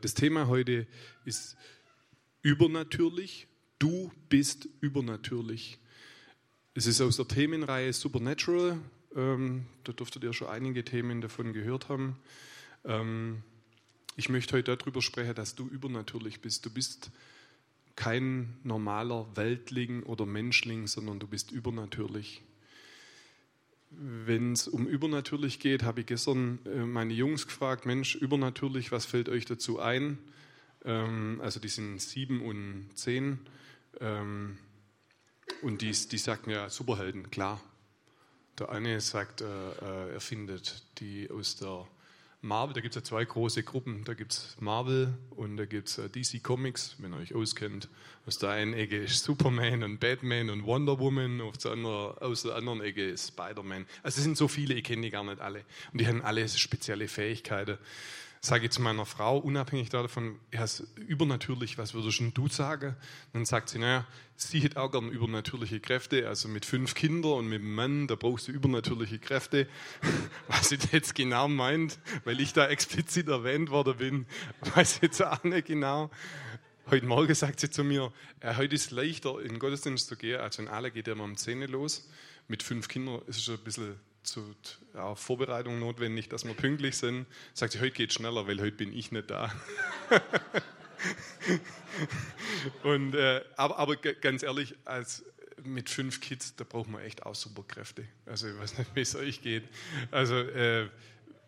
Das Thema heute ist übernatürlich. Du bist übernatürlich. Es ist aus der Themenreihe Supernatural. Ähm, da dürftet ihr schon einige Themen davon gehört haben. Ähm, ich möchte heute darüber sprechen, dass du übernatürlich bist. Du bist kein normaler Weltling oder Menschling, sondern du bist übernatürlich. Wenn es um übernatürlich geht, habe ich gestern äh, meine Jungs gefragt, Mensch, übernatürlich, was fällt euch dazu ein? Ähm, also die sind sieben und zehn. Ähm, und die, die sagten ja, Superhelden, klar. Der eine sagt, äh, äh er findet die aus der Marvel, da gibt es ja zwei große Gruppen. Da gibt es Marvel und da gibt es äh, DC Comics, wenn ihr euch auskennt. Aus der einen Ecke ist Superman und Batman und Wonder Woman, auf der anderen, aus der anderen Ecke ist Spider-Man. Also es sind so viele, ich kenne die gar nicht alle. Und die haben alle spezielle Fähigkeiten sage ich zu meiner Frau, unabhängig davon, ja, ist übernatürlich, was würdest du sagen? Dann sagt sie, naja, sie hätte auch gerne übernatürliche Kräfte, also mit fünf Kindern und mit einem Mann, da brauchst du übernatürliche Kräfte. Was sie jetzt genau meint, weil ich da explizit erwähnt worden bin, weiß ich jetzt auch nicht genau. Heute Morgen sagt sie zu mir, ja, heute ist es leichter, in den Gottesdienst zu gehen, also in alle geht er immer um 10 los. Mit fünf Kindern ist es ein bisschen zu ja, Vorbereitung notwendig, dass wir pünktlich sind. Sagt sie, heute geht schneller, weil heute bin ich nicht da. Und, äh, aber, aber ganz ehrlich, als mit fünf Kids, da braucht man echt auch Superkräfte. Also ich weiß nicht, wie es euch geht. Also äh,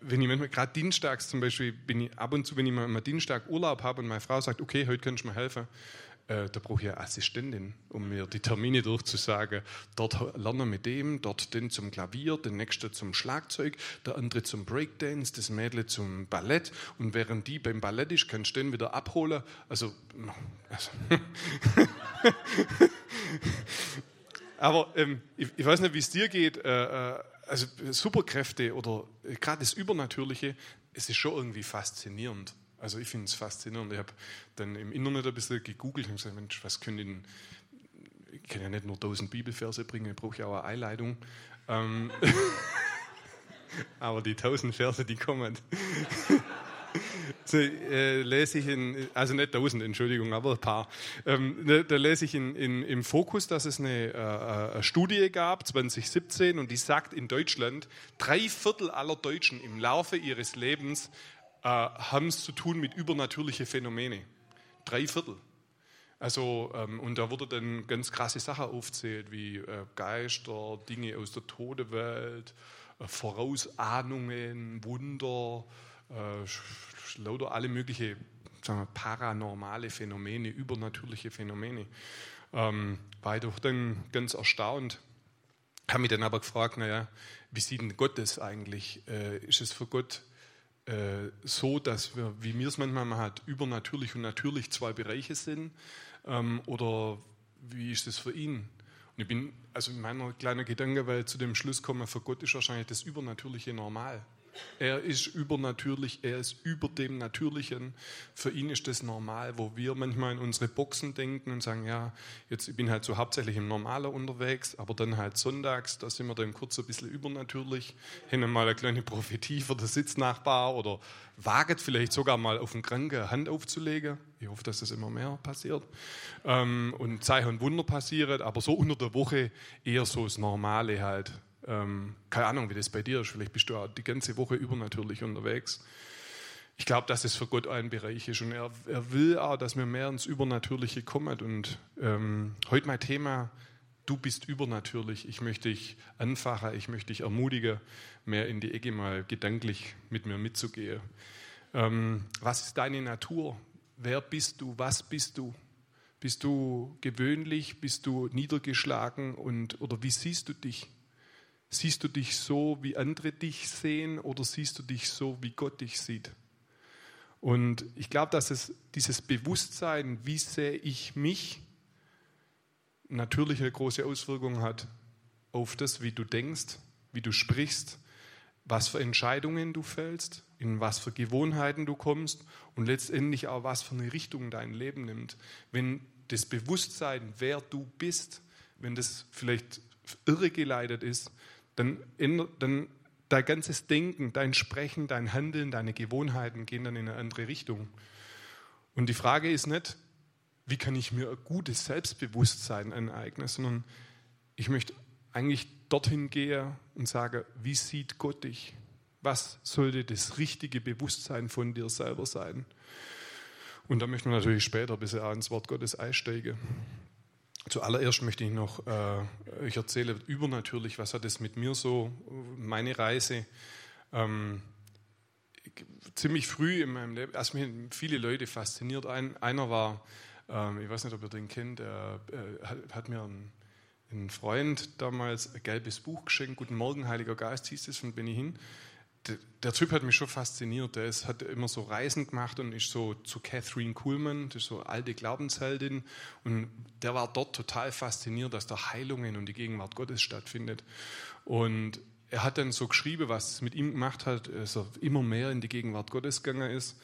wenn ich manchmal, gerade dienstags zum Beispiel, bin ich ab und zu, wenn ich mal, mal Dienstag Urlaub habe und meine Frau sagt, okay, heute kannst du mir helfen, äh, da brauche ich eine Assistentin, um mir die Termine durchzusagen. Dort lernen wir mit dem, dort den zum Klavier, den nächsten zum Schlagzeug, der andere zum Breakdance, das Mädel zum Ballett. Und während die beim Ballett ist, kannst du den wieder abholen. Also, also aber ähm, ich, ich, weiß nicht, wie es dir geht. Äh, äh also Superkräfte oder äh, gerade das Übernatürliche, es ist schon irgendwie faszinierend. Also ich finde es faszinierend. Ich habe dann im Internet ein bisschen gegoogelt und gesagt, Mensch, was können denn, ich kann ja nicht nur tausend Bibelverse bringen, ich brauche ja auch eine Einleitung. Ähm, aber die tausend Verse, die kommen. so, äh, lese ich in, also nicht tausend, Entschuldigung, aber ein paar. Ähm, da, da, lese ich in, in, im Fokus, dass es eine, äh, eine Studie gab, 2017, und die sagt in Deutschland, drei Viertel aller Deutschen im Laufe ihres Lebens äh, haben es zu tun mit übernatürlichen Phänomenen. Drei Viertel. Also, ähm, und da wurde dann ganz krasse Sachen aufzählt, wie äh, Geister, Dinge aus der Todewelt, äh, Vorausahnungen, Wunder, äh, lauter alle möglichen wir, paranormale Phänomene, übernatürliche Phänomene. Ähm, war ich doch dann ganz erstaunt. Habe mich dann aber gefragt, naja, wie sieht denn Gott das eigentlich? Äh, ist es für Gott äh, so, dass wir, wie wir es manchmal hat, übernatürlich und natürlich zwei Bereiche sind? Ähm, oder wie ist das für ihn? Und ich bin also in meiner kleinen Gedankenwelt zu dem Schluss gekommen, für Gott ist wahrscheinlich das Übernatürliche normal. Er ist übernatürlich, er ist über dem Natürlichen. Für ihn ist das normal, wo wir manchmal in unsere Boxen denken und sagen, ja, jetzt ich bin halt so hauptsächlich im Normaler unterwegs, aber dann halt sonntags, da sind wir dann kurz ein bisschen übernatürlich, hin mal eine kleine Prophetie für den Sitznachbar oder waget vielleicht sogar mal auf den Kranken Hand aufzulegen. Ich hoffe, dass das immer mehr passiert. Ähm, und Zeichen und Wunder passieren, aber so unter der Woche eher so das Normale halt. Ähm, keine Ahnung, wie das bei dir ist. Vielleicht bist du auch die ganze Woche übernatürlich unterwegs. Ich glaube, dass es für Gott ein Bereich ist und er, er will auch, dass wir mehr ins Übernatürliche kommen. Und ähm, heute mein Thema, du bist übernatürlich. Ich möchte dich anfachen, ich möchte dich ermutigen, mehr in die Ecke mal gedanklich mit mir mitzugehen. Ähm, was ist deine Natur? Wer bist du? Was bist du? Bist du gewöhnlich? Bist du niedergeschlagen? Und, oder wie siehst du dich? Siehst du dich so, wie andere dich sehen oder siehst du dich so, wie Gott dich sieht? Und ich glaube, dass es dieses Bewusstsein, wie sehe ich mich, natürlich eine große Auswirkung hat auf das, wie du denkst, wie du sprichst, was für Entscheidungen du fällst, in was für Gewohnheiten du kommst und letztendlich auch, was für eine Richtung dein Leben nimmt. Wenn das Bewusstsein, wer du bist, wenn das vielleicht irregeleitet ist, dann, dann dein ganzes Denken, dein Sprechen, dein Handeln, deine Gewohnheiten gehen dann in eine andere Richtung. Und die Frage ist nicht, wie kann ich mir ein gutes Selbstbewusstsein aneignen, sondern ich möchte eigentlich dorthin gehen und sagen, wie sieht Gott dich? Was sollte das richtige Bewusstsein von dir selber sein? Und da möchten wir natürlich später ein bisschen ins Wort Gottes einsteigen. Zuallererst möchte ich noch, äh, ich erzähle übernatürlich, was hat es mit mir so, meine Reise. Ähm, ziemlich früh in meinem Leben, also mich viele Leute fasziniert. Ein, einer war, ähm, ich weiß nicht, ob ihr den kennt, der äh, hat, hat, mir ein, ein, Freund damals ein gelbes Buch geschenkt, Guten Morgen, Heiliger Geist hieß es von Benny Hinn. Der, Typ hat mich schon fasziniert. Der ist, hat immer so Reisen gemacht und ist so zu Catherine Kuhlmann, das ist so alte Glaubensheldin. Und der war dort total fasziniert, dass da Heilungen und die Gegenwart Gottes stattfindet. Und er hat dann so geschrieben, was es mit ihm gemacht hat, dass er immer mehr in die Gegenwart Gottes gegangen ist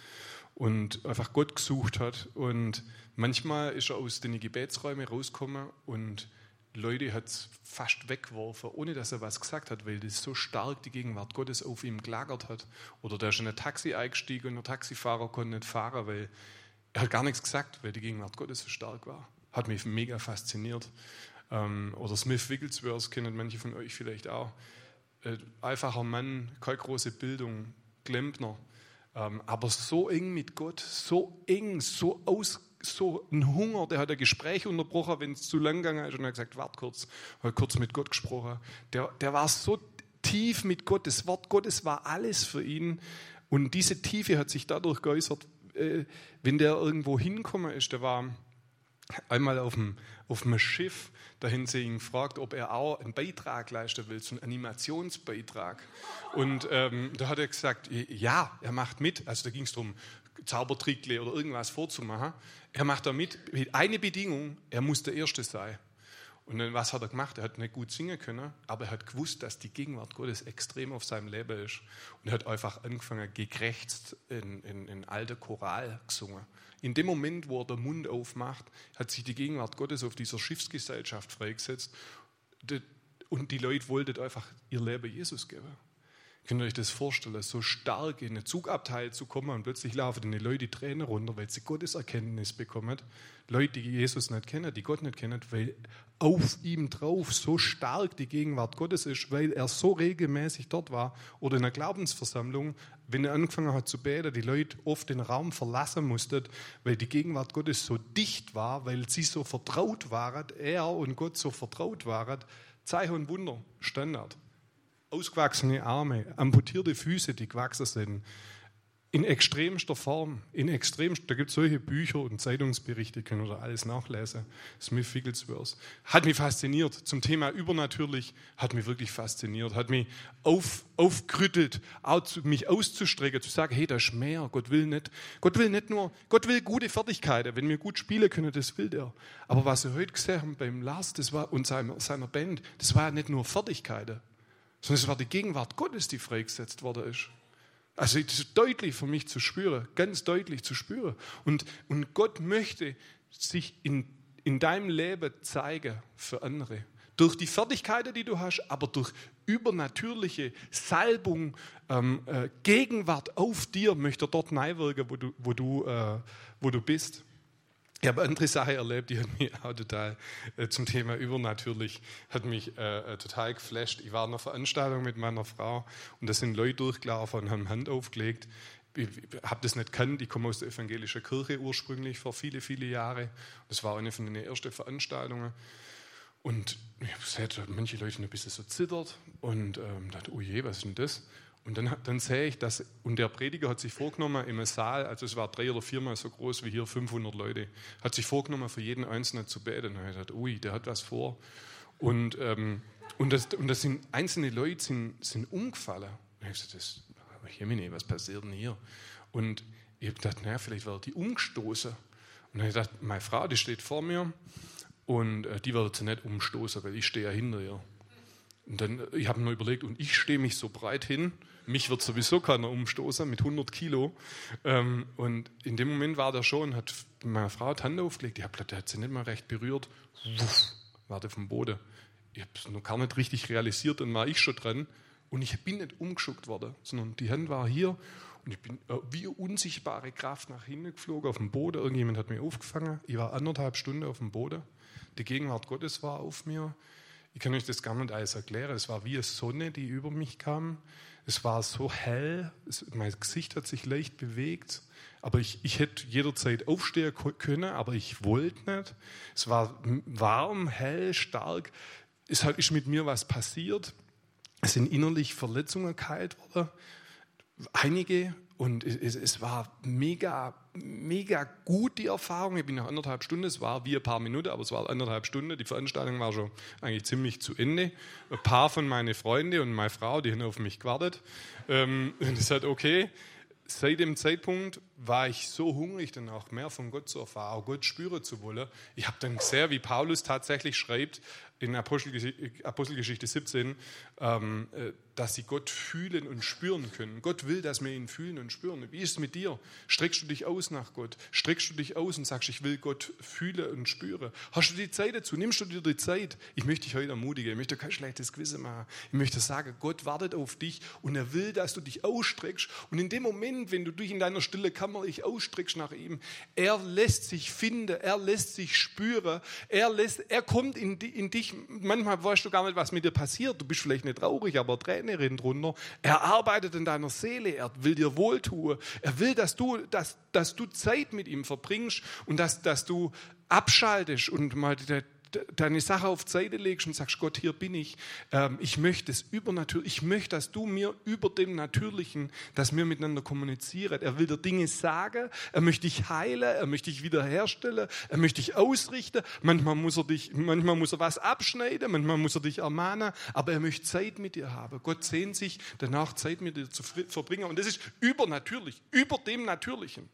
und einfach Gott gesucht hat. Und manchmal ist er aus den Gebetsräumen rausgekommen und Leute hat es fast weggeworfen, ohne dass er was gesagt hat, weil das so stark die Gegenwart Gottes auf ihm gelagert hat. Oder der ist in ein Taxi eingestiegen und der Taxifahrer konnte nicht fahren, weil er hat gar nichts gesagt, weil die Gegenwart Gottes so stark war. Hat mich mega fasziniert. Ähm, oder Smith Wigglesworth kennen manche von euch vielleicht auch äh, einfacher Mann, keine große Bildung, Klempner, ähm, aber so eng mit Gott, so eng, so aus, so ein Hunger, der hat ein Gespräch unterbrochen, wenn es zu lang gegangen ist und er hat gesagt, warte kurz, hat kurz mit Gott gesprochen. Der, der war so tief mit Gott, das Wort Gottes war alles für ihn und diese Tiefe hat sich dadurch geäußert, äh, wenn der irgendwo hinkommen ist, der war einmal auf dem, auf dem Schiff, dahin sie ihn fragt, ob er auch einen Beitrag leisten will, so einen Animationsbeitrag. Und ähm, da hat er gesagt, ja, er macht mit. Also da ging es darum, Zaubertrickle oder irgendwas vorzumachen. Er macht da mit. Eine Bedingung, er muss der Erste sein. Und dann, was hat er gemacht? Er hat nicht gut singen können, aber er hat gewusst, dass die Gegenwart Gottes extrem auf seinem Leben ist. Und er hat einfach angefangen, gekrächzt in, in, in alter Choral gesungen. In dem Moment, wo er den Mund aufmacht, hat sich die Gegenwart Gottes auf dieser Schiffsgesellschaft freigesetzt. Und die Leute wollten einfach ihr Leben Jesus geben. Könnt ihr euch das vorstellen, so stark in eine Zugabteil zu kommen und plötzlich laufen die Leute die Tränen runter, weil sie Gottes Erkenntnis bekommen. Leute, die Jesus nicht kennen, die Gott nicht kennen, weil auf ihm drauf so stark die Gegenwart Gottes ist, weil er so regelmäßig dort war oder in einer Glaubensversammlung, wenn er angefangen hat zu beten, die Leute oft den Raum verlassen mussten, weil die Gegenwart Gottes so dicht war, weil sie so vertraut waren, er und Gott so vertraut waren. Zeichen und Wunder, Standard ausgewachsene Arme, amputierte Füße, die gewachsen sind. In extremster Form, in extremster, da gibt es solche Bücher und Zeitungsberichte, können oder alles nachlesen. Smith Wigglesworth. Hat mich fasziniert. Zum Thema übernatürlich hat mich wirklich fasziniert. Hat mich auf, aufgerüttelt, mich auszustrecken, zu sagen, hey, das ist mehr. Gott will nicht, Gott will nicht nur, Gott will gute Fertigkeiten. Wenn wir gut spielen können, das will der. Aber was wir heute gesehen haben beim Lars das war, und seiner, seiner Band, das war ja nicht nur Fertigkeiten sondern es war die Gegenwart Gottes, die freigesetzt worden ist. Also das ist deutlich für mich zu spüren, ganz deutlich zu spüren. Und, und Gott möchte sich in, in deinem Leben zeigen für andere. Durch die Fertigkeiten, die du hast, aber durch übernatürliche Salbung, ähm, äh, Gegenwart auf dir möchte er dort neiwirken, wo du, wo du, äh, wo du bist. Ich habe andere Sache erlebt, die hat mich auch total äh, zum Thema übernatürlich, hat mich äh, äh total geflasht. Ich war in einer Veranstaltung mit meiner Frau und da sind Leute durchgelaufen und haben Hand aufgelegt. Ich, ich habe das nicht kennt, ich komme aus der evangelischen Kirche ursprünglich vor viele, viele Jahren. Das war eine von den ersten Veranstaltungen. Und ich habe gesehen, manche Leute ein bisschen so zittert und ähm, dachte, oh je, was ist denn das? Und dann, dann sehe ich, dass, und der Prediger hat sich vorgenommen, im Saal, also es war drei oder viermal so groß wie hier, 500 Leute, hat sich vorgenommen, für jeden Einzelnen zu beten. Und ich dachte, ui, der hat was vor. Und, ähm, und, das, und das sind, einzelne Leute sind, sind umgefallen. Und ich gesagt, das, Jemine, was passiert denn hier? Und ich habe gedacht, naja, vielleicht wird die umgestoßen. Und dann habe ich gedacht, meine Frau, die steht vor mir und äh, die wird sie nicht umstoßen, weil ich stehe ja hinter ihr. Und dann, äh, ich habe mir überlegt, und ich stehe mich so breit hin, mich wird sowieso keiner umstoßen mit 100 Kilo. Ähm, und in dem Moment war der schon, hat meine Frau die Hand aufgelegt. Ich habe der hat sie nicht mal recht berührt. Wuff, war der vom Boden. Ich habe es noch gar nicht richtig realisiert, dann war ich schon dran. Und ich bin nicht umgeschuckt worden, sondern die Hand war hier Und ich bin äh, wie unsichtbare Kraft nach hinten geflogen auf dem Boden. Irgendjemand hat mich aufgefangen. Ich war anderthalb Stunden auf dem Boden. Die Gegenwart Gottes war auf mir. Ich kann euch das gar nicht alles erklären. Es war wie eine Sonne, die über mich kam. Es war so hell. Es, mein Gesicht hat sich leicht bewegt. Aber ich, ich hätte jederzeit aufstehen können, aber ich wollte nicht. Es war warm, hell, stark. Es ist mit mir was passiert. Es sind innerlich Verletzungen geheilt worden. Einige. Und es, es, war mega, mega gut, die Erfahrung. Ich bin nach anderthalb Stunden, es war wie ein paar Minuten, aber es war anderthalb Stunden. Die Veranstaltung war schon eigentlich ziemlich zu Ende. Ein paar von meinen Freunden und meine Frau, die haben auf mich gewartet. Ähm, und ich sagte, okay, seit dem Zeitpunkt war ich so hungrig, dann auch mehr von Gott zu erfahren, auch Gott spüren zu wollen. Ich habe dann gesehen, wie Paulus tatsächlich schreibt in Apostelgeschichte 17, ähm, äh, dass sie Gott fühlen und spüren können. Gott will, dass wir ihn fühlen und spüren. Wie ist es mit dir? Streckst du dich aus nach Gott? Streckst du dich aus und sagst, ich will Gott fühlen und spüren? Hast du die Zeit dazu? Nimmst du dir die Zeit? Ich möchte dich heute ermutigen. Ich möchte kein schlechtes Gewissen machen. Ich möchte sagen, Gott wartet auf dich und er will, dass du dich ausstreckst. Und in dem Moment, wenn du dich in deiner stille Kammer dich ausstreckst nach ihm, er lässt sich finden, er lässt sich spüren, er, lässt, er kommt in, in dich. Manchmal weißt du gar nicht, was mit dir passiert. Du bist vielleicht nicht traurig, aber Tränen Trainerin drunter. Er arbeitet in deiner Seele, er will dir wohltun. Er will, dass du, dass, dass du Zeit mit ihm verbringst und dass, dass du abschaltest und mal deine Sache auf Seite legst und sagst, Gott, hier bin ich. Ähm, ich möchte es übernatürlich. Ich möchte, dass du mir über dem Natürlichen, dass wir miteinander kommunizieren. Er will dir Dinge sagen. Er möchte dich heilen. Er möchte dich wiederherstellen. Er möchte dich ausrichten. Manchmal muss er dich, manchmal muss er was abschneiden. Manchmal muss er dich ermahnen. Aber er möchte Zeit mit dir haben. Gott sehnt sich danach, Zeit mit dir zu verbringen. Und das ist übernatürlich, über dem Natürlichen.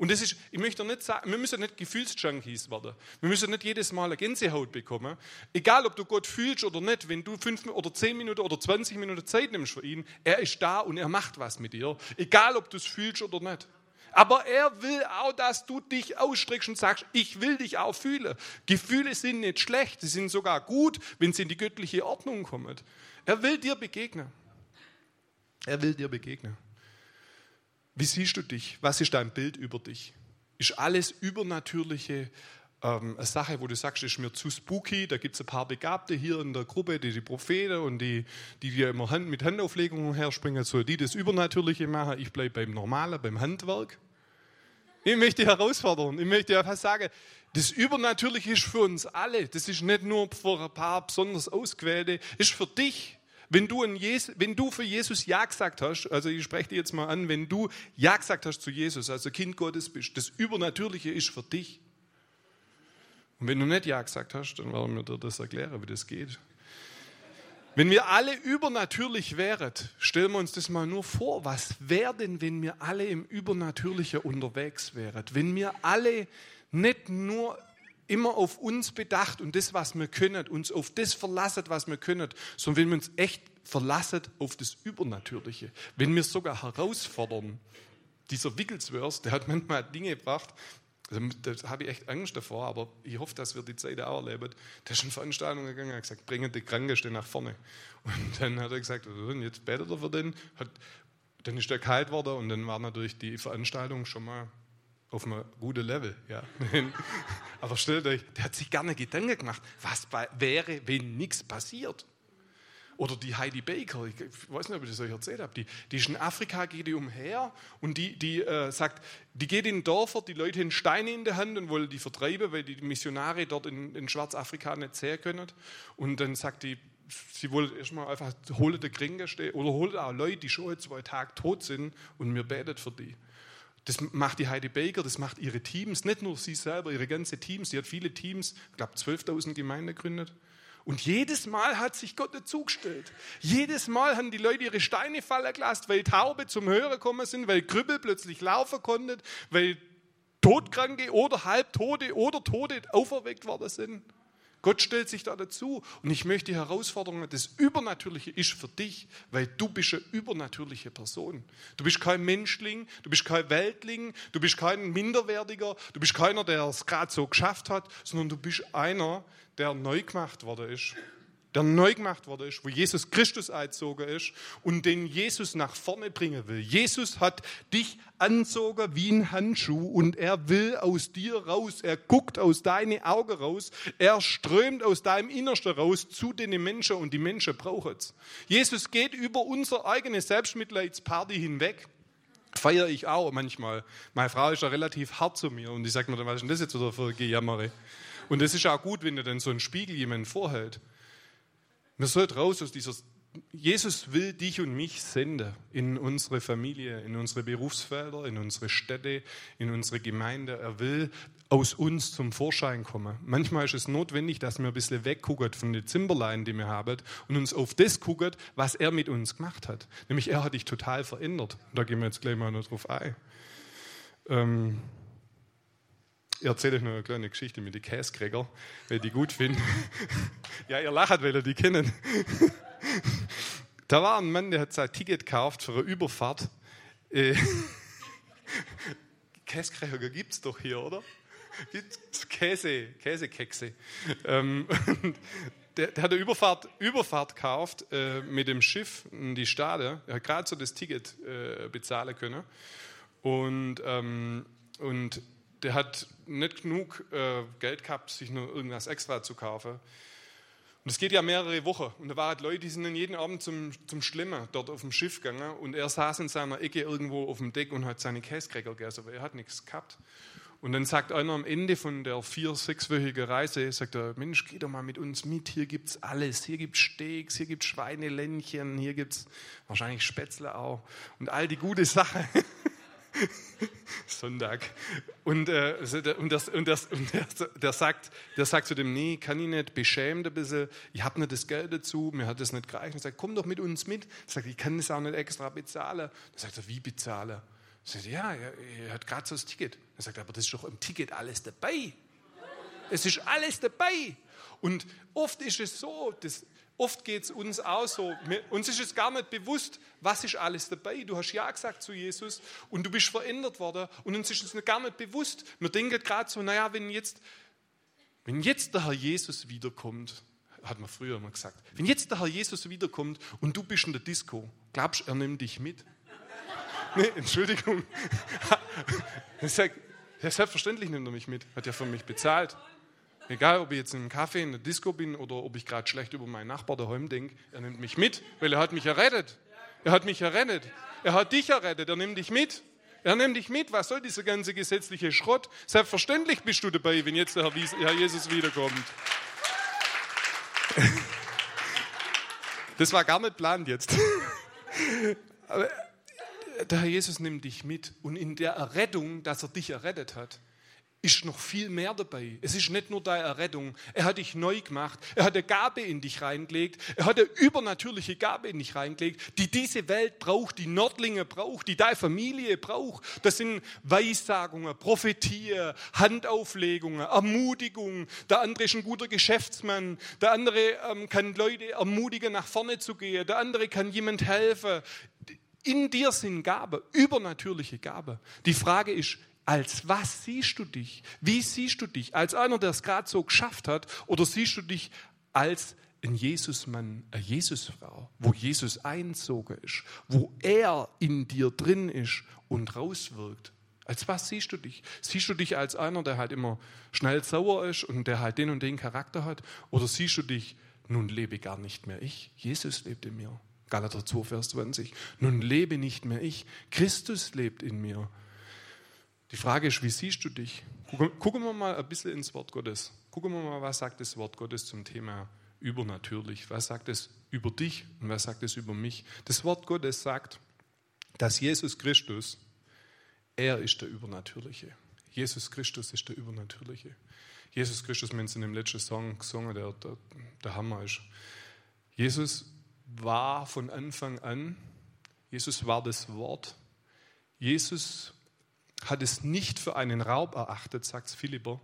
Und das ist, ich möchte nicht sagen, wir müssen nicht Gefühlsjunkies werden. Wir müssen nicht jedes Mal eine Gänsehaut bekommen. Egal, ob du Gott fühlst oder nicht, wenn du fünf oder zehn Minuten oder 20 Minuten Zeit nimmst für ihn, er ist da und er macht was mit dir. Egal, ob du es fühlst oder nicht. Aber er will auch, dass du dich ausstreckst und sagst, ich will dich auch fühlen. Gefühle sind nicht schlecht, sie sind sogar gut, wenn sie in die göttliche Ordnung kommen. Er will dir begegnen. Er will dir begegnen. Wie siehst du dich? Was ist dein Bild über dich? Ist alles Übernatürliche ähm, eine Sache, wo du sagst, ist mir zu spooky? Da gibt es ein paar Begabte hier in der Gruppe, die die Propheten und die, die dir immer Hand, mit Handauflegungen herspringen, so die das Übernatürliche machen. Ich bleibe beim Normalen, beim Handwerk. Ich möchte herausfordern. Ich möchte einfach sagen, das Übernatürliche ist für uns alle. Das ist nicht nur für ein paar besonders Ausgewählte, ist für dich. Wenn du, Jesus, wenn du für Jesus Ja gesagt hast, also ich spreche dir jetzt mal an, wenn du Ja gesagt hast zu Jesus, also Kind Gottes bist, das Übernatürliche ist für dich. Und wenn du nicht Ja gesagt hast, dann werden wir dir das erklären, wie das geht. Wenn wir alle übernatürlich wären, stellen wir uns das mal nur vor, was wäre denn, wenn wir alle im Übernatürlichen unterwegs wären? Wenn wir alle nicht nur immer auf uns bedacht und das, was wir können, uns auf das verlassen, was wir können, sondern wenn wir uns echt verlassen auf das Übernatürliche, wenn wir sogar herausfordern. Dieser Wickleswurst, der hat manchmal Dinge gebracht, also, da habe ich echt Angst davor, aber ich hoffe, dass wir die Zeit auch erleben. Der ist in Veranstaltungen gegangen, hat gesagt, bringen die Krankenste nach vorne. Und dann hat er gesagt, jetzt betet er für den. Hat, dann ist er kalt worden und dann war natürlich die Veranstaltung schon mal auf einem guten Level. Ja. Aber stellt euch, der hat sich gerne Gedanken gemacht, was wäre, wenn nichts passiert. Oder die Heidi Baker, ich weiß nicht, ob ich das euch erzählt habe, die, die ist in Afrika, geht die umher und die, die äh, sagt, die geht in Dörfer, die Leute haben Steine in der Hand und wollen die vertreiben, weil die Missionare dort in, in Schwarzafrika nicht sehen können. Und dann sagt die, sie wollen erstmal einfach, hole den Kringeste oder hole auch Leute, die schon zwei Tage tot sind und mir betet für die. Das macht die Heidi Baker, das macht ihre Teams, nicht nur sie selber, ihre ganze Teams. Sie hat viele Teams, ich glaube 12.000 Gemeinden gegründet. Und jedes Mal hat sich Gott dazugestellt. Jedes Mal haben die Leute ihre Steine fallen gelassen, weil Taube zum Hören gekommen sind, weil Krüppel plötzlich laufen konnten, weil Todkranke oder Halbtote oder Tote auferweckt worden sind. Gott stellt sich da dazu und ich möchte die Herausforderung, das Übernatürliche ist für dich, weil du bist eine übernatürliche Person. Du bist kein Menschling, du bist kein Weltling, du bist kein Minderwertiger, du bist keiner, der es gerade so geschafft hat, sondern du bist einer, der neu gemacht worden ist. Der neu gemacht worden ist, wo Jesus Christus einzogen ist und den Jesus nach vorne bringen will. Jesus hat dich anzogen wie ein Handschuh und er will aus dir raus. Er guckt aus deinen Augen raus. Er strömt aus deinem Innersten raus zu den Menschen und die Menschen brauchen es. Jesus geht über unsere eigene Selbstmitleidsparty hinweg feiere ich auch manchmal. Meine Frau ist ja relativ hart zu mir und ich sage mir, was ist denn das jetzt wieder für Gejammere? Und es ist auch gut, wenn dir dann so ein Spiegel jemand vorhält. Man sollte raus aus dieser. Jesus will dich und mich senden in unsere Familie, in unsere Berufsfelder, in unsere Städte, in unsere Gemeinde. Er will aus uns zum Vorschein kommen. Manchmal ist es notwendig, dass wir ein bisschen weggucken von den Zimberlein, die wir haben, und uns auf das gucken, was er mit uns gemacht hat. Nämlich, er hat dich total verändert. Da gehen wir jetzt gleich mal noch drauf ein. Ähm, erzähle euch noch eine kleine Geschichte mit den Käskräger, weil ich die gut finde. ja, ihr lacht, weil ihr die kennen. da war ein Mann, der hat sein Ticket gekauft für eine Überfahrt. Äh, Käskräger gibt es doch hier, oder? Käse, Käsekekse. Ähm, der, der, hat eine Überfahrt, Überfahrt gekauft äh, mit dem Schiff in die Stade. Er hat gerade so das Ticket äh, bezahlen können. Und, ähm, und der hat nicht genug äh, Geld gehabt, sich nur irgendwas extra zu kaufen. Und es geht ja mehrere Wochen. Und da waren halt Leute, die sind dann jeden Abend zum, zum Schlimmer dort auf dem Schiff gegangen. Und er saß in seiner Ecke irgendwo auf dem Deck und hat seine Käsekräger gegessen, aber er hat nichts gehabt. Und dann sagt einer am Ende von der vier-, sechswöchigen Reise, sagt er, Mensch, geh doch mal mit uns mit, hier gibt es alles. Hier gibt es Steaks, hier gibt es Schweineländchen, hier gibt es wahrscheinlich Spätzle auch und all die gute Sachen. Sonntag. Und, äh, und, das, und, das, und der, der, sagt, der sagt zu dem, nee, kann ich nicht, beschämt ein bisschen, ich habe nicht das Geld dazu, mir hat das nicht gereicht. Er sagt, komm doch mit uns mit. Er sagt, ich kann das auch nicht extra bezahlen. Er sagt, wie bezahlen? Er sagt, ja, er, er hat gerade so das Ticket. Er sagt, aber das ist doch im Ticket alles dabei. Es ist alles dabei. Und oft ist es so, dass Oft geht es uns auch so. Uns ist es gar nicht bewusst, was ist alles dabei. Du hast Ja gesagt zu Jesus und du bist verändert worden und uns ist es gar nicht bewusst. Wir denken gerade so, naja, wenn jetzt, wenn jetzt der Herr Jesus wiederkommt, hat man früher immer gesagt, wenn jetzt der Herr Jesus wiederkommt und du bist in der Disco, glaubst du, er nimmt dich mit? nee, Entschuldigung. er sagt, ja, selbstverständlich nimmt er mich mit, hat ja für mich bezahlt. Egal, ob ich jetzt im Café, in der Disco bin oder ob ich gerade schlecht über meinen Nachbar daheim denke, er nimmt mich mit, weil er hat mich errettet. Er hat mich errettet. Er hat dich errettet, er nimmt dich mit. Er nimmt dich mit. Was soll dieser ganze gesetzliche Schrott? Selbstverständlich bist du dabei, wenn jetzt der Herr Jesus wiederkommt. Das war gar nicht geplant jetzt. Aber der Herr Jesus nimmt dich mit und in der Errettung, dass er dich errettet hat, ist noch viel mehr dabei. Es ist nicht nur deine Errettung. Er hat dich neu gemacht. Er hat eine Gabe in dich reingelegt. Er hat eine übernatürliche Gabe in dich reingelegt, die diese Welt braucht, die Nordlinge braucht, die deine Familie braucht. Das sind Weissagungen, Prophetie, Handauflegungen, Ermutigungen. Der andere ist ein guter Geschäftsmann. Der andere ähm, kann Leute ermutigen, nach vorne zu gehen. Der andere kann jemand helfen. In dir sind Gaben, übernatürliche Gaben. Die Frage ist, als was siehst du dich? Wie siehst du dich? Als einer, der es gerade so geschafft hat? Oder siehst du dich als ein Jesusmann, eine Jesusfrau, wo Jesus einzogen ist, wo er in dir drin ist und rauswirkt? Als was siehst du dich? Siehst du dich als einer, der halt immer schnell sauer ist und der halt den und den Charakter hat? Oder siehst du dich, nun lebe gar nicht mehr ich, Jesus lebt in mir. Galater 2, Vers 20. Nun lebe nicht mehr ich, Christus lebt in mir. Die Frage ist, wie siehst du dich? Gucken wir mal ein bisschen ins Wort Gottes. Gucken wir mal, was sagt das Wort Gottes zum Thema übernatürlich? Was sagt es über dich und was sagt es über mich? Das Wort Gottes sagt, dass Jesus Christus, er ist der Übernatürliche. Jesus Christus ist der Übernatürliche. Jesus Christus, haben es in dem letzten Song gesungen, der, der, der Hammer ist. Jesus war von Anfang an, Jesus war das Wort. Jesus hat es nicht für einen Raub erachtet, sagt Philipper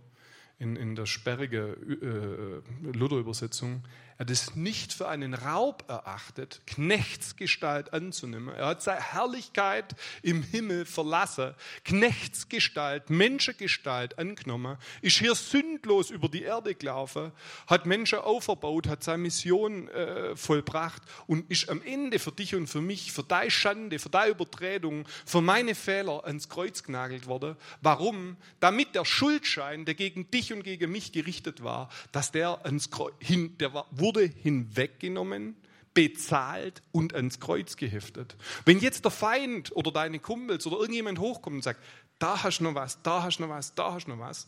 in, in der sperrigen äh, Luther-Übersetzung. Er hat es nicht für einen Raub erachtet, Knechtsgestalt anzunehmen. Er hat seine Herrlichkeit im Himmel verlassen, Knechtsgestalt, Menschengestalt angenommen, ist hier sündlos über die Erde gelaufen, hat Menschen auferbaut, hat seine Mission äh, vollbracht und ist am Ende für dich und für mich, für deine Schande, für deine Übertretung, für meine Fehler ans Kreuz genagelt worden. Warum? Damit der Schuldschein, der gegen dich und gegen mich gerichtet war, dass der ans Kreuz, hin, der war, wurde hinweggenommen, bezahlt und ans Kreuz geheftet. Wenn jetzt der Feind oder deine Kumpels oder irgendjemand hochkommt und sagt, da hast du noch was, da hast du noch was, da hast du noch was,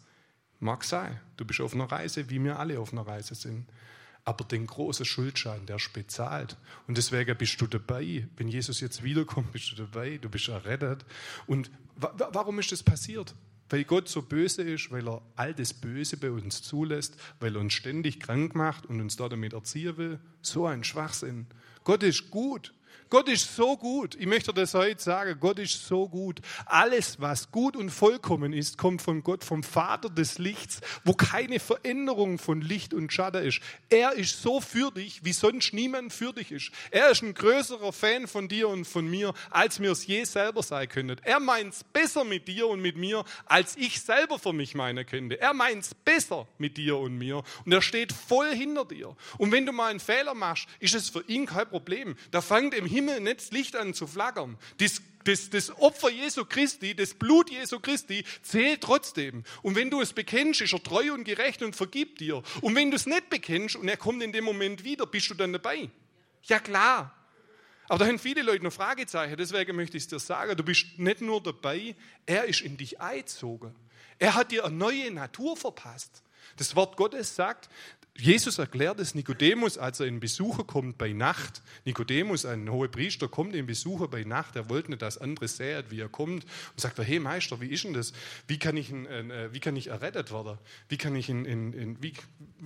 mag sein, du bist auf einer Reise, wie wir alle auf einer Reise sind. Aber den großen Schuldschein, der ist bezahlt. Und deswegen bist du dabei. Wenn Jesus jetzt wiederkommt, bist du dabei, du bist errettet. Und warum ist das passiert? Weil Gott so böse ist, weil er all das Böse bei uns zulässt, weil er uns ständig krank macht und uns da damit erziehen will. So ein Schwachsinn. Gott ist gut. Gott ist so gut. Ich möchte das heute sagen. Gott ist so gut. Alles, was gut und vollkommen ist, kommt von Gott, vom Vater des Lichts, wo keine Veränderung von Licht und Schatten ist. Er ist so für dich, wie sonst niemand für dich ist. Er ist ein größerer Fan von dir und von mir, als wir es je selber sein könnten. Er meint es besser mit dir und mit mir, als ich selber für mich meinen könnte. Er meint es besser mit dir und mir. Und er steht voll hinter dir. Und wenn du mal einen Fehler machst, ist es für ihn kein Problem. Da fängt im Himmel Himmel nicht das Licht an zu flackern. Das, das, das Opfer Jesu Christi, das Blut Jesu Christi zählt trotzdem. Und wenn du es bekennst, ist er treu und gerecht und vergibt dir. Und wenn du es nicht bekennst und er kommt in dem Moment wieder, bist du dann dabei? Ja klar. Aber da haben viele Leute noch Fragezeichen. Deswegen möchte ich es dir sagen, du bist nicht nur dabei, er ist in dich eingezogen. Er hat dir eine neue Natur verpasst. Das Wort Gottes sagt, Jesus erklärt es Nikodemus, als er in Besucher kommt bei Nacht. Nikodemus, ein hoher Priester, kommt in Besucher bei Nacht. Er wollte nicht, dass andere sehen, wie er kommt. Und sagt, hey Meister, wie ist denn das? Wie kann ich, äh, wie kann ich errettet werden? Wie kann ich in, in, in wie,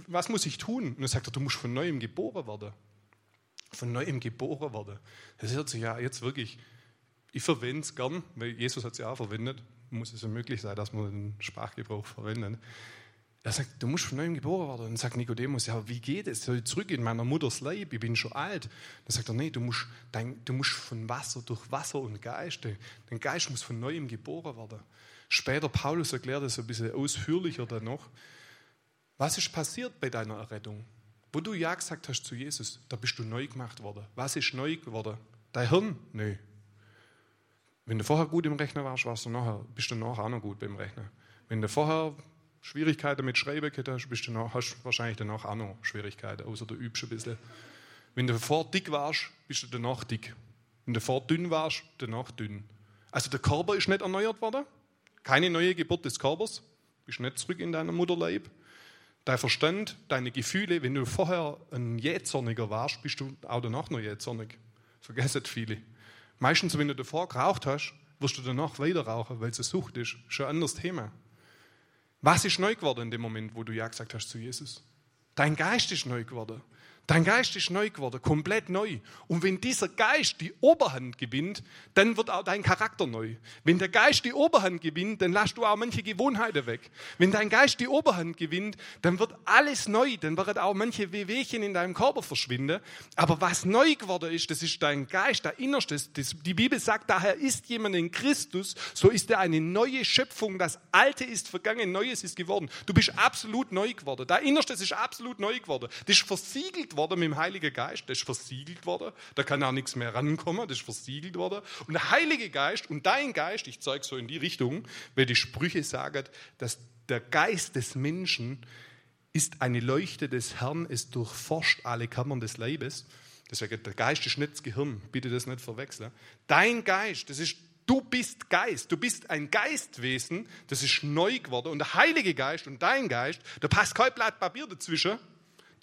was muss ich tun? Und er sagt, du musst von neuem geboren werden. Von neuem geboren werden. Das hört sich ja jetzt wirklich, ich verwende es gern, weil Jesus hat es ja auch verwendet. Muss es ja möglich sein, dass man den Sprachgebrauch verwendet. Er sagt, du musst von neuem geboren werden. Und sagt Nikodemus, ja, wie geht es? Soll ich zurück in meiner Mutters Leib? Ich bin schon alt. Dann sagt er, nee, du musst, dein, du musst von Wasser, durch Wasser und Geist, dein Geist muss von neuem geboren werden. Später, Paulus erklärt es ein bisschen ausführlicher dann noch. Was ist passiert bei deiner Errettung? Wo du Ja gesagt hast zu Jesus, da bist du neu gemacht worden. Was ist neu geworden? Dein Hirn? Nö. Wenn du vorher gut im Rechner warst, warst du nachher, bist du nachher auch noch gut beim Rechner. Wenn du vorher Schwierigkeiten mit Schreiben hast, bist du noch, hast wahrscheinlich danach auch noch Schwierigkeiten, außer du übst ein bisschen. Wenn du vor dick warst, bist du danach dick. Wenn du vor dünn warst, danach dünn. Also der Körper ist nicht erneuert worden. Keine neue Geburt des Körpers. Du bist nicht zurück in deinem Mutterleib. Dein Verstand, deine Gefühle, wenn du vorher ein Jähzorniger warst, bist du auch danach noch jähzornig. Vergessen viele. Meistens, wenn du davor geraucht hast, wirst du danach weiter rauchen, weil es eine Sucht ist. Schon ein anderes Thema. Was ist neu geworden in dem Moment, wo du Ja gesagt hast zu Jesus? Dein Geist ist neu geworden. Dein Geist ist neu geworden, komplett neu. Und wenn dieser Geist die Oberhand gewinnt, dann wird auch dein Charakter neu. Wenn der Geist die Oberhand gewinnt, dann lässt du auch manche Gewohnheiten weg. Wenn dein Geist die Oberhand gewinnt, dann wird alles neu. Dann werden auch manche Wehwehchen in deinem Körper verschwinden. Aber was neu geworden ist, das ist dein Geist, dein Innerstes. die Bibel sagt, daher ist jemand in Christus, so ist er eine neue Schöpfung. Das Alte ist vergangen, Neues ist geworden. Du bist absolut neu geworden. Dein Innerstes ist absolut neu geworden. Das ist versiegelt worden mit dem Heiligen Geist, das ist versiegelt worden, da kann auch nichts mehr rankommen, das ist versiegelt worden. Und der Heilige Geist und dein Geist, ich zeige so in die Richtung, weil die Sprüche sagen, dass der Geist des Menschen ist eine Leuchte des Herrn, es durchforscht alle Kammern des Leibes. Deswegen, der Geist ist nicht das Gehirn, bitte das nicht verwechseln. Dein Geist, das ist Du bist Geist, du bist ein Geistwesen, das ist neu geworden. Und der Heilige Geist und dein Geist, da passt kein Blatt Papier dazwischen,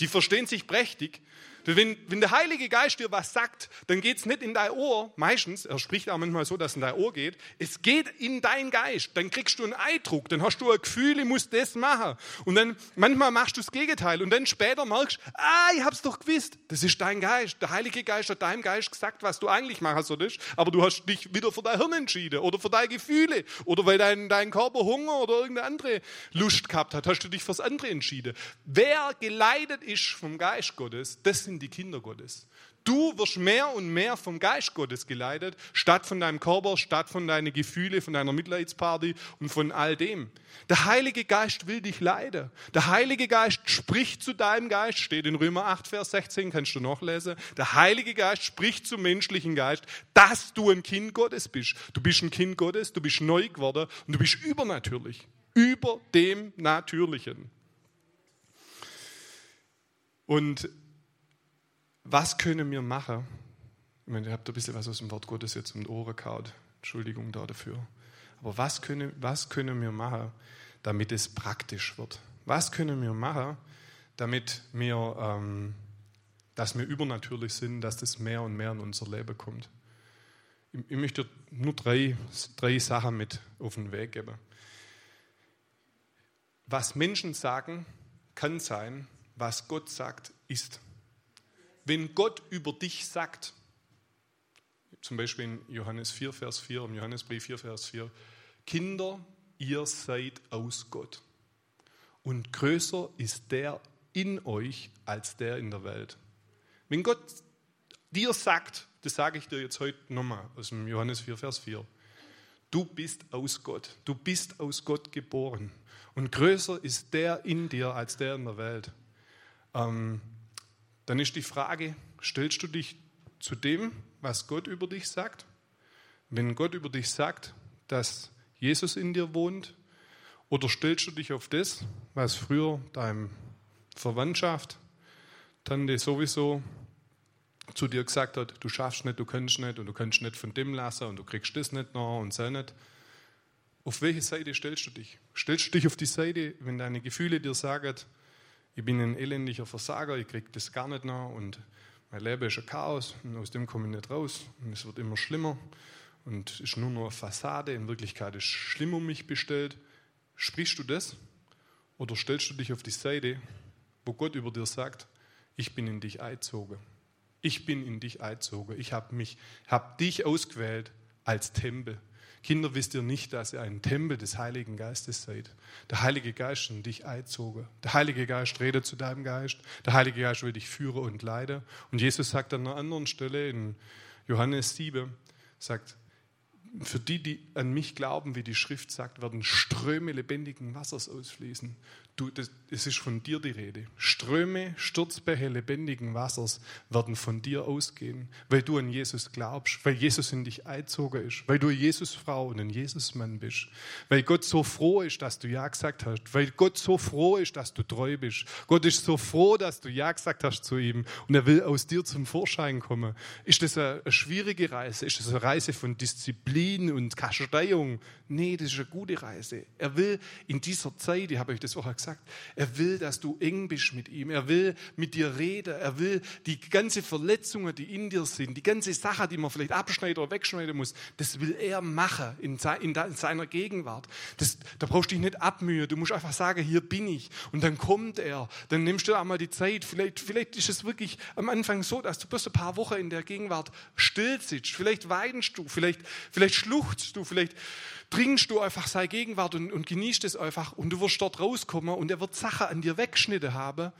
die verstehen sich prächtig. Wenn, wenn der Heilige Geist dir was sagt, dann geht es nicht in dein Ohr, meistens, er spricht auch manchmal so, dass es in dein Ohr geht, es geht in dein Geist, dann kriegst du einen Eindruck, dann hast du ein Gefühl, ich muss das machen. Und dann manchmal machst du das Gegenteil. Und dann später merkst du, ah, ich hab's doch gewusst, das ist dein Geist. Der Heilige Geist hat deinem Geist gesagt, was du eigentlich machen solltest, aber du hast dich wieder für dein Hirn entschieden oder für deine Gefühle oder weil dein, dein Körper Hunger oder irgendeine andere Lust gehabt hat, hast du dich fürs andere entschieden. Wer geleitet ist vom Geist Gottes, das sind die Kinder Gottes. Du wirst mehr und mehr vom Geist Gottes geleitet, statt von deinem Körper, statt von deinen Gefühlen, von deiner Mitleidsparty und von all dem. Der Heilige Geist will dich leiden. Der Heilige Geist spricht zu deinem Geist, steht in Römer 8, Vers 16, kannst du nachlesen. Der Heilige Geist spricht zum menschlichen Geist, dass du ein Kind Gottes bist. Du bist ein Kind Gottes, du bist neu geworden und du bist übernatürlich, über dem Natürlichen. Und was können wir machen? Ich meine, ihr habt ein bisschen was aus dem Wort Gottes jetzt um die Ohren kaut. Entschuldigung da dafür. Aber was können, was können wir machen, damit es praktisch wird? Was können wir machen, damit wir, ähm, dass wir übernatürlich sind, dass das mehr und mehr in unser Leben kommt? Ich, ich möchte nur drei, drei Sachen mit auf den Weg geben. Was Menschen sagen, kann sein, was Gott sagt, ist wenn Gott über dich sagt, zum Beispiel in Johannes 4, Vers 4, im Johannesbrief 4, Vers 4, Kinder, ihr seid aus Gott. Und größer ist der in euch als der in der Welt. Wenn Gott dir sagt, das sage ich dir jetzt heute nochmal aus dem Johannes 4, Vers 4, du bist aus Gott, du bist aus Gott geboren. Und größer ist der in dir als der in der Welt. Ähm, dann ist die Frage, stellst du dich zu dem, was Gott über dich sagt? Wenn Gott über dich sagt, dass Jesus in dir wohnt, oder stellst du dich auf das, was früher deinem Verwandtschaft, Tante sowieso zu dir gesagt hat, du schaffst nicht, du kannst nicht und du kannst nicht von dem lassen und du kriegst das nicht noch und so nicht. Auf welche Seite stellst du dich? Stellst du dich auf die Seite, wenn deine Gefühle dir sagen, ich bin ein elendiger Versager, ich kriege das gar nicht nach und mein Leben ist ein Chaos und aus dem komme ich nicht raus und es wird immer schlimmer und ist nur noch eine Fassade, in Wirklichkeit ist schlimm um mich bestellt. Sprichst du das oder stellst du dich auf die Seite, wo Gott über dir sagt, ich bin in dich einzogen. Ich bin in dich einzogen. Ich habe mich, habe dich ausgewählt als Tempel. Kinder, wisst ihr nicht, dass ihr ein Tempel des Heiligen Geistes seid? Der Heilige Geist in dich einzogen. Der Heilige Geist redet zu deinem Geist. Der Heilige Geist will dich führen und leiden. Und Jesus sagt an einer anderen Stelle in Johannes 7, sagt, für die, die an mich glauben, wie die Schrift sagt, werden Ströme lebendigen Wassers ausfließen. Du, das, es ist von dir die Rede. Ströme, Sturzbäche lebendigen Wassers werden von dir ausgehen, weil du an Jesus glaubst, weil Jesus in dich einzogen ist, weil du Jesus-Frau und ein Jesus-Mann bist, weil Gott so froh ist, dass du Ja gesagt hast, weil Gott so froh ist, dass du treu bist. Gott ist so froh, dass du Ja gesagt hast zu ihm und er will aus dir zum Vorschein kommen. Ist das eine, eine schwierige Reise? Ist das eine Reise von Disziplin und Kasteiung? Nee, das ist eine gute Reise. Er will in dieser Zeit, ich habe euch das vorher gesagt, sagt. Er will, dass du eng bist mit ihm. Er will mit dir reden. Er will die ganze Verletzungen, die in dir sind, die ganze Sache, die man vielleicht abschneiden oder wegschneiden muss, das will er machen in, seiner Gegenwart. Das, da brauchst du dich nicht abmühen. Du musst einfach sagen, hier bin ich. Und dann kommt er. Dann nimmst du einmal die Zeit. Vielleicht, vielleicht ist es wirklich am Anfang so, dass du bloß ein paar Wochen in der Gegenwart still sitzt. Vielleicht weinst du, vielleicht, vielleicht schluchzt du, vielleicht trinkst du einfach seine Gegenwart und, und genießt es einfach und du wirst dort rauskommen und er wird Sachen an dir weggeschnitten haben.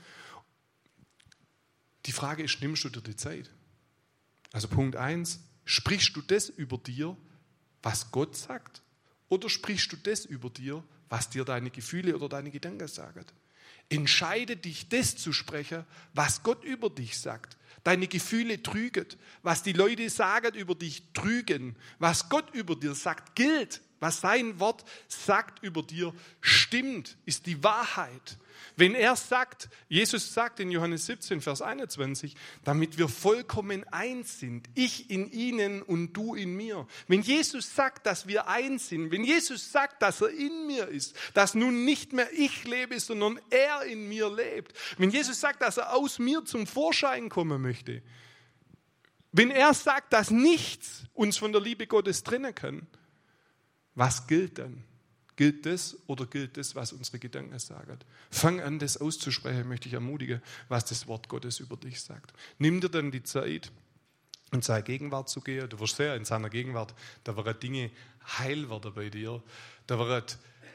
Die Frage ist, nimmst du dir die Zeit? Also Punkt 1, sprichst du das über dir, was Gott sagt? Oder sprichst du das über dir, was dir deine Gefühle oder deine Gedanken sagen? Entscheide dich, das zu sprechen, was Gott über dich sagt. Deine Gefühle trügen. Was die Leute sagen über dich, trügen. Was Gott über dir sagt, gilt. Was sein Wort sagt über dir, stimmt, ist die Wahrheit. Wenn er sagt, Jesus sagt in Johannes 17, Vers 21, damit wir vollkommen eins sind, ich in ihnen und du in mir. Wenn Jesus sagt, dass wir eins sind, wenn Jesus sagt, dass er in mir ist, dass nun nicht mehr ich lebe, sondern er in mir lebt, wenn Jesus sagt, dass er aus mir zum Vorschein kommen möchte, wenn er sagt, dass nichts uns von der Liebe Gottes trennen kann, was gilt dann? Gilt das oder gilt das, was unsere Gedanken sagen? Fang an, das auszusprechen, möchte ich ermutigen, was das Wort Gottes über dich sagt. Nimm dir dann die Zeit, in seine Gegenwart zu gehen. Du wirst sehen, in seiner Gegenwart, da werden Dinge heil werden bei dir. Da werden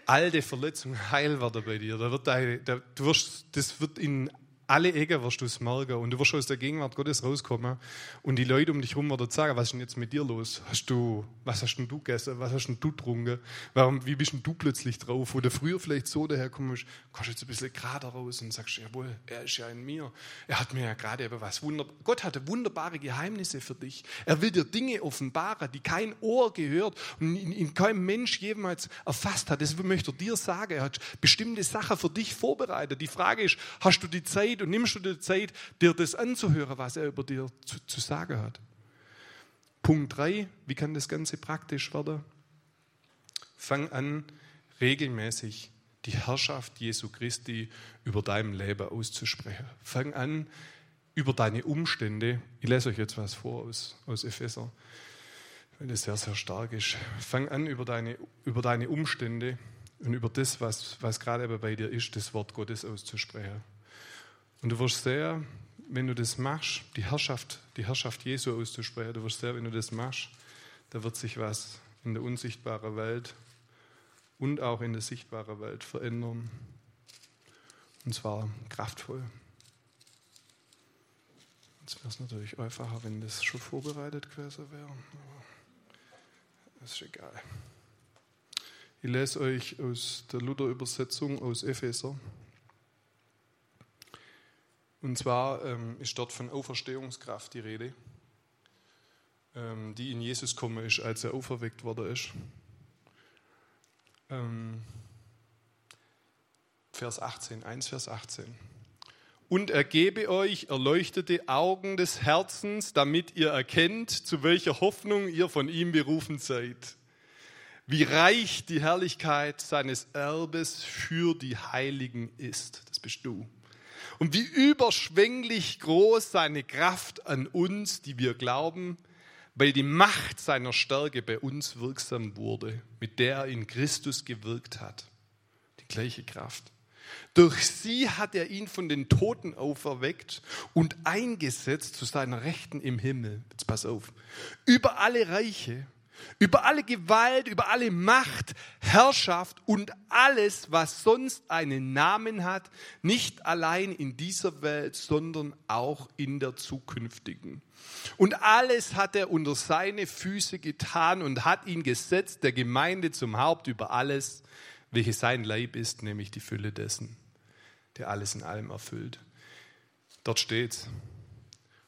alte Verletzungen heil werden bei dir. Da wird deine, da, du wirst, das wird in alle Ecken wirst du es merken und du wirst aus der Gegenwart Gottes rauskommen und die Leute um dich herum werden sagen, was ist denn jetzt mit dir los? Hast du, was hast denn du gegessen? Was hast denn du getrunken? Warum, wie bist denn du plötzlich drauf? Du früher vielleicht so daherkommst, kommst du jetzt ein bisschen gerade raus und sagst, jawohl, er ist ja in mir. Er hat mir ja gerade eben was wunderbar, Gott hatte wunderbare Geheimnisse für dich. Er will dir Dinge offenbaren, die kein Ohr gehört und in, in kein Mensch jemals erfasst hat. Das möchte er dir sagen. Er hat bestimmte Sachen für dich vorbereitet. Die Frage ist, hast du die Zeit, Zeit und nimmst du dir Zeit, dir das anzuhören, was er über dir zu, zu sagen hat. Punkt 3, wie kann das Ganze praktisch werden? Fang an, regelmäßig die Herrschaft Jesu Christi über deinem Leben auszusprechen. Fang an, über deine Umstände, ich lese euch jetzt was vor aus, aus Epheser, weil das sehr, sehr stark ist. Fang an, über deine, über deine Umstände und über das, was, was gerade bei dir ist, das Wort Gottes auszusprechen. Und du wirst sehr, wenn du das machst, die Herrschaft, die Herrschaft Jesu auszusprechen, du wirst sehr, wenn du das machst, da wird sich was in der unsichtbaren Welt und auch in der sichtbaren Welt verändern. Und zwar kraftvoll. Jetzt wäre es natürlich einfacher, wenn das schon vorbereitet gewesen wäre. Aber das ist egal. Ich lese euch aus der Luther-Übersetzung aus Epheser. Und zwar ähm, ist dort von Auferstehungskraft die Rede, ähm, die in Jesus gekommen ist, als er auferweckt worden ist. Ähm, Vers 18, 1 Vers 18. Und er gebe euch erleuchtete Augen des Herzens, damit ihr erkennt, zu welcher Hoffnung ihr von ihm berufen seid. Wie reich die Herrlichkeit seines Erbes für die Heiligen ist. Das bist du und wie überschwänglich groß seine Kraft an uns, die wir glauben, weil die Macht seiner Stärke bei uns wirksam wurde, mit der er in Christus gewirkt hat. Die gleiche Kraft. Durch sie hat er ihn von den Toten auferweckt und eingesetzt zu seiner Rechten im Himmel. Jetzt pass auf. Über alle Reiche über alle Gewalt, über alle Macht, Herrschaft und alles, was sonst einen Namen hat, nicht allein in dieser Welt, sondern auch in der zukünftigen. Und alles hat er unter seine Füße getan und hat ihn gesetzt, der Gemeinde zum Haupt über alles, welches sein Leib ist, nämlich die Fülle dessen, der alles in allem erfüllt. Dort steht's.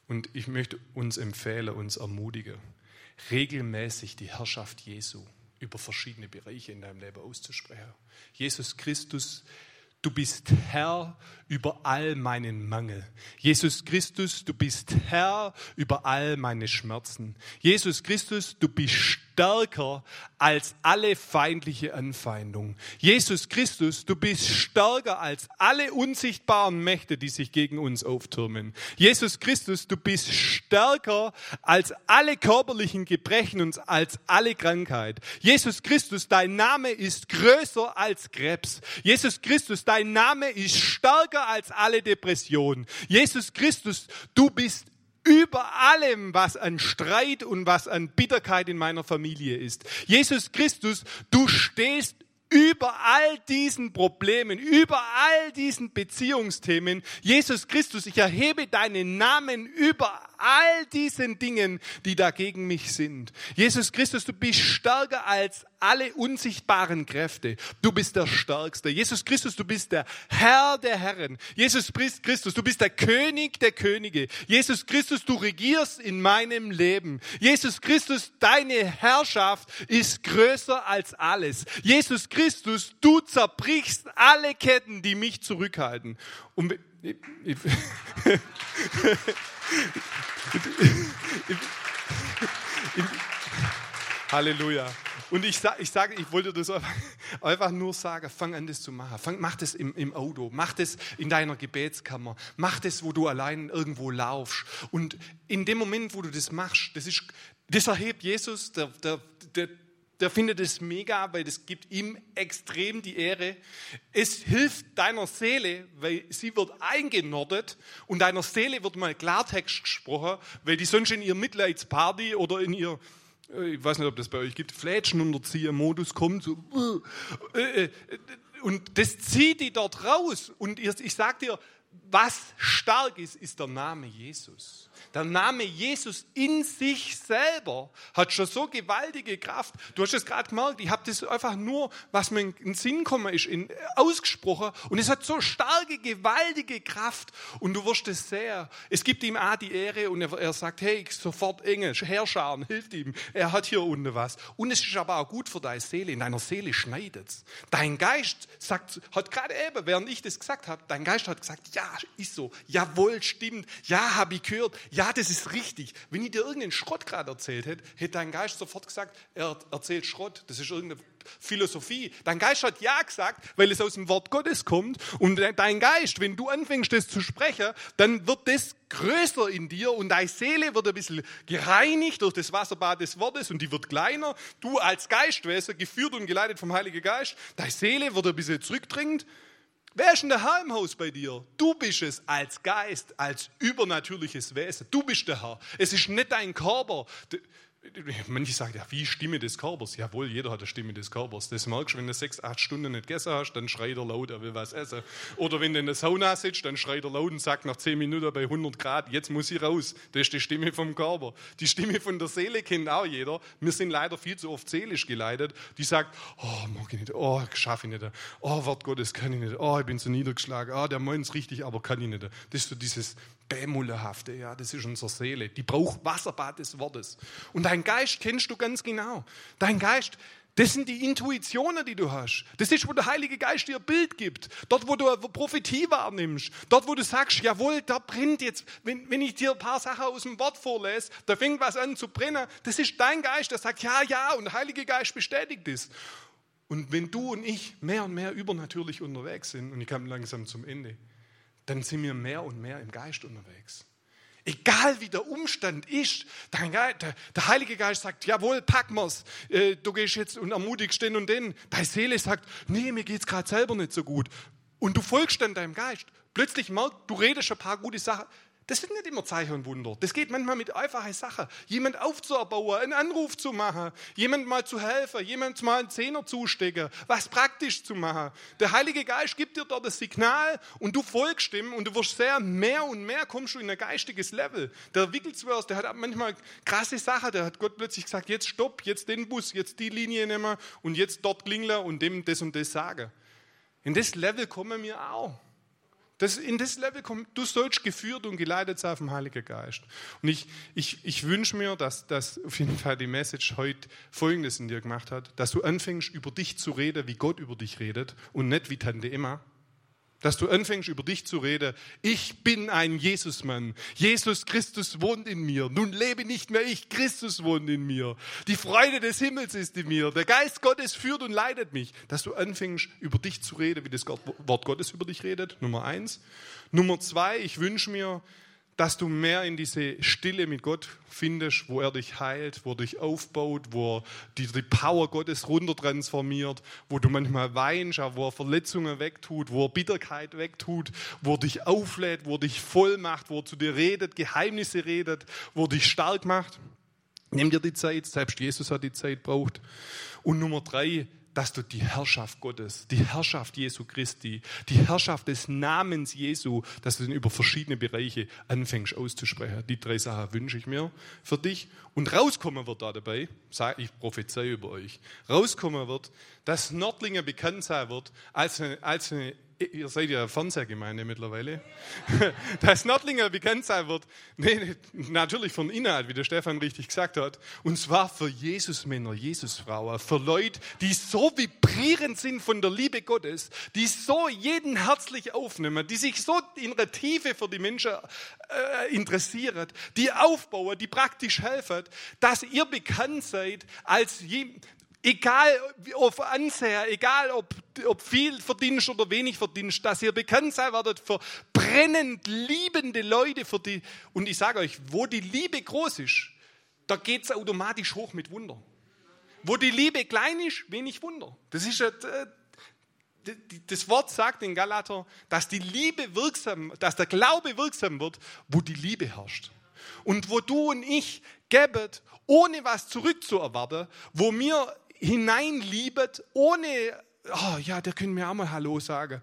Und ich möchte uns empfehlen, uns ermutigen regelmäßig die Herrschaft Jesu über verschiedene Bereiche in deinem Leben auszusprechen. Jesus Christus, du bist Herr über all meinen Mangel. Jesus Christus, du bist Herr über all meine Schmerzen. Jesus Christus, du bist stärker als alle feindliche Anfeindung. Jesus Christus, du bist stärker als alle unsichtbaren Mächte, die sich gegen uns auftürmen. Jesus Christus, du bist stärker als alle körperlichen Gebrechen und als alle Krankheit. Jesus Christus, dein Name ist größer als Krebs. Jesus Christus, dein Name ist stärker als alle Depressionen. Jesus Christus, du bist über allem, was an Streit und was an Bitterkeit in meiner Familie ist. Jesus Christus, du stehst über all diesen Problemen, über all diesen Beziehungsthemen. Jesus Christus, ich erhebe deinen Namen über all diesen Dingen, die dagegen mich sind. Jesus Christus, du bist stärker als alle unsichtbaren Kräfte. Du bist der Stärkste. Jesus Christus, du bist der Herr der Herren. Jesus Christus, du bist der König der Könige. Jesus Christus, du regierst in meinem Leben. Jesus Christus, deine Herrschaft ist größer als alles. Jesus Christus, du zerbrichst alle Ketten, die mich zurückhalten. Und Halleluja. Und ich, sag, ich sage, ich wollte das einfach nur sagen, fang an, das zu machen. Fang, mach das im, im Auto, mach das in deiner Gebetskammer, mach das, wo du allein irgendwo laufst. Und in dem Moment, wo du das machst, das, ist, das erhebt Jesus, der, der, der, der findet es mega, weil das gibt ihm extrem die Ehre. Es hilft deiner Seele, weil sie wird eingenordet und deiner Seele wird mal Klartext gesprochen, weil die sonst in ihr Mitleidsparty oder in ihr, ich weiß nicht, ob das bei euch gibt, Flätschenunterzieher-Modus kommt. So, äh, äh, und das zieht die dort raus. Und ich sag dir, was stark ist, ist der Name Jesus. Der Name Jesus in sich selber hat schon so gewaltige Kraft. Du hast es gerade gemerkt, ich habe das einfach nur, was mir in den Sinn gekommen ist, in, ausgesprochen. Und es hat so starke, gewaltige Kraft. Und du wirst es sehr. Es gibt ihm auch die Ehre und er, er sagt, hey, sofort Engel, Herrscharen, hilft ihm. Er hat hier unten was. Und es ist aber auch gut für deine Seele. In deiner Seele schneidet es. Dein Geist sagt, hat gerade eben, während ich das gesagt habe, dein Geist hat gesagt, ja, ist so. Jawohl, stimmt. Ja, habe ich gehört ja, das ist richtig. Wenn ich dir irgendeinen Schrott gerade erzählt hätte, hätte dein Geist sofort gesagt, er erzählt Schrott. Das ist irgendeine Philosophie. Dein Geist hat ja gesagt, weil es aus dem Wort Gottes kommt. Und dein Geist, wenn du anfängst, das zu sprechen, dann wird das größer in dir und deine Seele wird ein bisschen gereinigt durch das Wasserbad des Wortes und die wird kleiner. Du als Geistwesen, geführt und geleitet vom Heiligen Geist, deine Seele wird ein bisschen zurückdringend Wer ist in der Herr im Haus bei dir? Du bist es als Geist, als übernatürliches Wesen. Du bist der Herr. Es ist nicht dein Körper. Manche sagen, ja, wie Stimme des Körpers? Jawohl, jeder hat eine Stimme des Körpers. Das merkst du, wenn du sechs, acht Stunden nicht gegessen hast, dann schreit er laut, er will was essen. Oder wenn du in der Sauna sitzt, dann schreit er laut und sagt nach zehn Minuten bei 100 Grad, jetzt muss ich raus. Das ist die Stimme vom Körper. Die Stimme von der Seele kennt auch jeder. Wir sind leider viel zu oft seelisch geleitet. Die sagt, oh, mag ich nicht, oh, schaffe ich nicht, oh, Wort Gottes kann ich nicht, oh, ich bin so niedergeschlagen, oh, der meint es richtig, aber kann ich nicht. Das ist so dieses Bämulehafte, ja, das ist unsere Seele. Die braucht Wasserbad des Wortes. Und dein Geist kennst du ganz genau. Dein Geist, das sind die Intuitionen, die du hast. Das ist, wo der Heilige Geist dir ein Bild gibt. Dort, wo du Prophetie wahrnimmst. Dort, wo du sagst, jawohl, da brennt jetzt, wenn, wenn ich dir ein paar Sachen aus dem Wort vorlese, da fängt was an zu brennen. Das ist dein Geist, der sagt, ja, ja, und der Heilige Geist bestätigt es. Und wenn du und ich mehr und mehr übernatürlich unterwegs sind, und ich komme langsam zum Ende, dann sind wir mehr und mehr im Geist unterwegs. Egal wie der Umstand ist, der, der Heilige Geist sagt, jawohl, pack wir's, äh, du gehst jetzt und ermutigst den und den. Deine Seele sagt, nee, mir geht's gerade selber nicht so gut. Und du folgst dann deinem Geist. Plötzlich merkst du, redest ein paar gute Sachen. Das sind nicht immer Zeichen und Wunder. Das geht manchmal mit einfachen Sachen. Jemand aufzuerbauen, einen Anruf zu machen, jemand mal zu helfen, jemand mal einen Zehner zustecken, was praktisch zu machen. Der Heilige Geist gibt dir dort das Signal und du folgst ihm und du wirst sehr mehr und mehr kommst du in ein geistiges Level. Der Wicklesworth, der hat manchmal krasse Sachen. Der hat Gott plötzlich gesagt, jetzt stopp, jetzt den Bus, jetzt die Linie nehmen und jetzt dort klingeln und dem das und das sagen. In das Level kommen wir auch. Das, in das Level kommt, du sollst geführt und geleitet sein vom Heiligen Geist. Und ich, ich, ich wünsche mir, dass, dass auf jeden Fall die Message heute Folgendes in dir gemacht hat, dass du anfängst, über dich zu reden, wie Gott über dich redet und nicht wie Tante Emma, dass du anfängst, über dich zu reden. Ich bin ein Jesusmann. Jesus Christus wohnt in mir. Nun lebe nicht mehr ich, Christus wohnt in mir. Die Freude des Himmels ist in mir. Der Geist Gottes führt und leitet mich. Dass du anfängst, über dich zu reden, wie das Wort Gottes über dich redet. Nummer eins. Nummer zwei, ich wünsche mir, dass du mehr in diese Stille mit Gott findest, wo er dich heilt, wo er dich aufbaut, wo er die, die Power Gottes runtertransformiert, wo du manchmal weinst, wo er Verletzungen wegtut, wo er Bitterkeit wegtut, wo er dich auflädt, wo er dich voll macht, wo er zu dir redet, Geheimnisse redet, wo er dich stark macht. Nimm dir die Zeit, selbst Jesus hat die Zeit braucht. Und Nummer drei, dass du die Herrschaft Gottes, die Herrschaft Jesu Christi, die Herrschaft des Namens Jesu, dass du den über verschiedene Bereiche anfängst auszusprechen. Die drei Sachen wünsche ich mir für dich. Und rauskommen wird da dabei, ich prophezei über euch, rauskommen wird, dass Nordlinger bekannt sein wird als eine, als eine ihr seid ja Fernsehgemeinde mittlerweile, dass Nördlinger bekannt sein wird, nee, natürlich von Inhalt, wie der Stefan richtig gesagt hat, und zwar für Jesusmänner, Jesusfrauen, für Leute, die so vibrierend sind von der Liebe Gottes, die so jeden herzlich aufnehmen, die sich so in der Tiefe für die Menschen äh, interessieren, die aufbauen, die praktisch helfen, dass ihr bekannt seid als egal auf Ansehen, egal ob, ob viel verdienst oder wenig verdienst, dass ihr bekannt sein werdet für brennend liebende Leute. Für die, und ich sage euch, wo die Liebe groß ist, da geht es automatisch hoch mit Wunder. Wo die Liebe klein ist, wenig Wunder. Das ist äh, das Wort sagt in Galater, dass die Liebe wirksam, dass der Glaube wirksam wird, wo die Liebe herrscht. Und wo du und ich geben, ohne was zurückzuerwarten, wo wir hineinliebet, ohne, oh ja, der können mir auch mal Hallo sagen.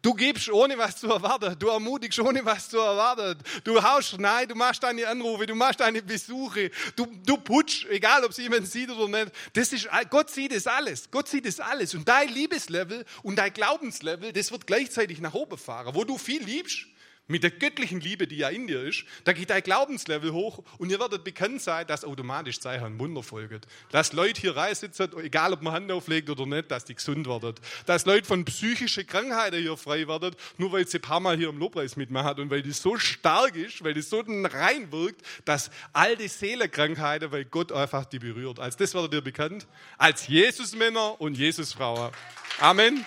Du gibst ohne was zu erwarten. Du ermutigst ohne was zu erwarten. Du haust nein, du machst deine Anrufe, du machst deine Besuche. Du, du putzt, egal ob es jemand sieht oder nicht. Das ist, Gott sieht das alles. Gott sieht das alles. Und dein Liebeslevel und dein Glaubenslevel, das wird gleichzeitig nach oben fahren. Wo du viel liebst, mit der göttlichen Liebe, die ja in dir ist, da geht dein Glaubenslevel hoch und ihr werdet bekannt sein, dass automatisch ein Wunder folgt. Dass Leute hier reinsitzen, egal ob man Hand auflegt oder nicht, dass die gesund werden. Dass Leute von psychischen Krankheiten hier frei werden, nur weil sie ein paar Mal hier im Lobpreis mitmachen und weil das so stark ist, weil das so rein wirkt, dass all die Seelenkrankheiten, weil Gott einfach die berührt. Als das werdet ihr bekannt, als Jesusmänner und Jesusfrauen. Amen.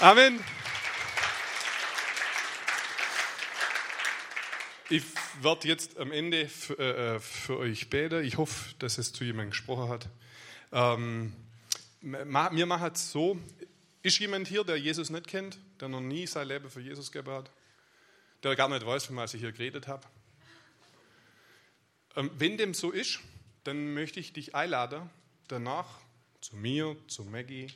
Amen. Ich werde jetzt am Ende für, äh, für, euch beten. Ich hoffe, dass es zu jemandem gesprochen hat. Ähm, wir machen es so. Ist jemand hier, der Jesus nicht kennt, der noch nie sein Leben für Jesus gegeben hat? Der gar nicht weiß, von was ich hier geredet habe? Ähm, wenn dem so ist, dann möchte ich dich einladen, danach zu mir, zu Maggie,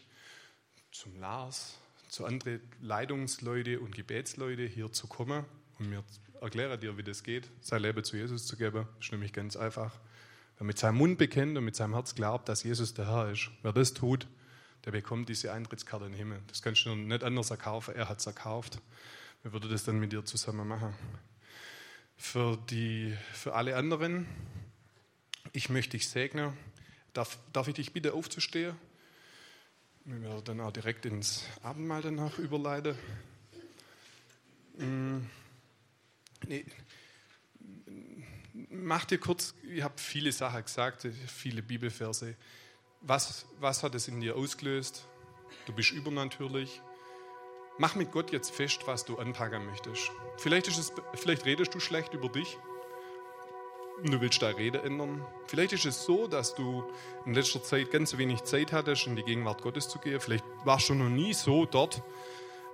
zum Lars, zu anderen Leitungsleute und Gebetsleute hier zu kommen und mir erkläre dir, wie das geht, sein Leben zu Jesus zu geben. Das ist nämlich ganz einfach. Wer mit seinem Mund bekennt und mit seinem Herz glaubt, dass Jesus der Herr ist, wer das tut, der bekommt diese Eintrittskarte in den Himmel. Das kannst du nicht anders erkaufen, er hat es erkauft. Wir würden das dann mit dir zusammen machen. Für, die, für alle anderen, ich möchte dich segnen. Darf, darf ich dich bitten, aufzustehen? Wir werden dann auch direkt ins Abendmahl danach überleiten. Mm. Nee, mach dir kurz, ich habe viele Sachen gesagt, viele Bibelverse. Was, was hat es in dir ausgelöst? Du bist übernatürlich. Mach mit Gott jetzt fest, was du anpacken möchtest. Vielleicht, ist es, vielleicht redest du schlecht über dich und du willst deine Rede ändern. Vielleicht ist es so, dass du in letzter Zeit ganz wenig Zeit hattest, in die Gegenwart Gottes zu gehen. Vielleicht warst du noch nie so dort,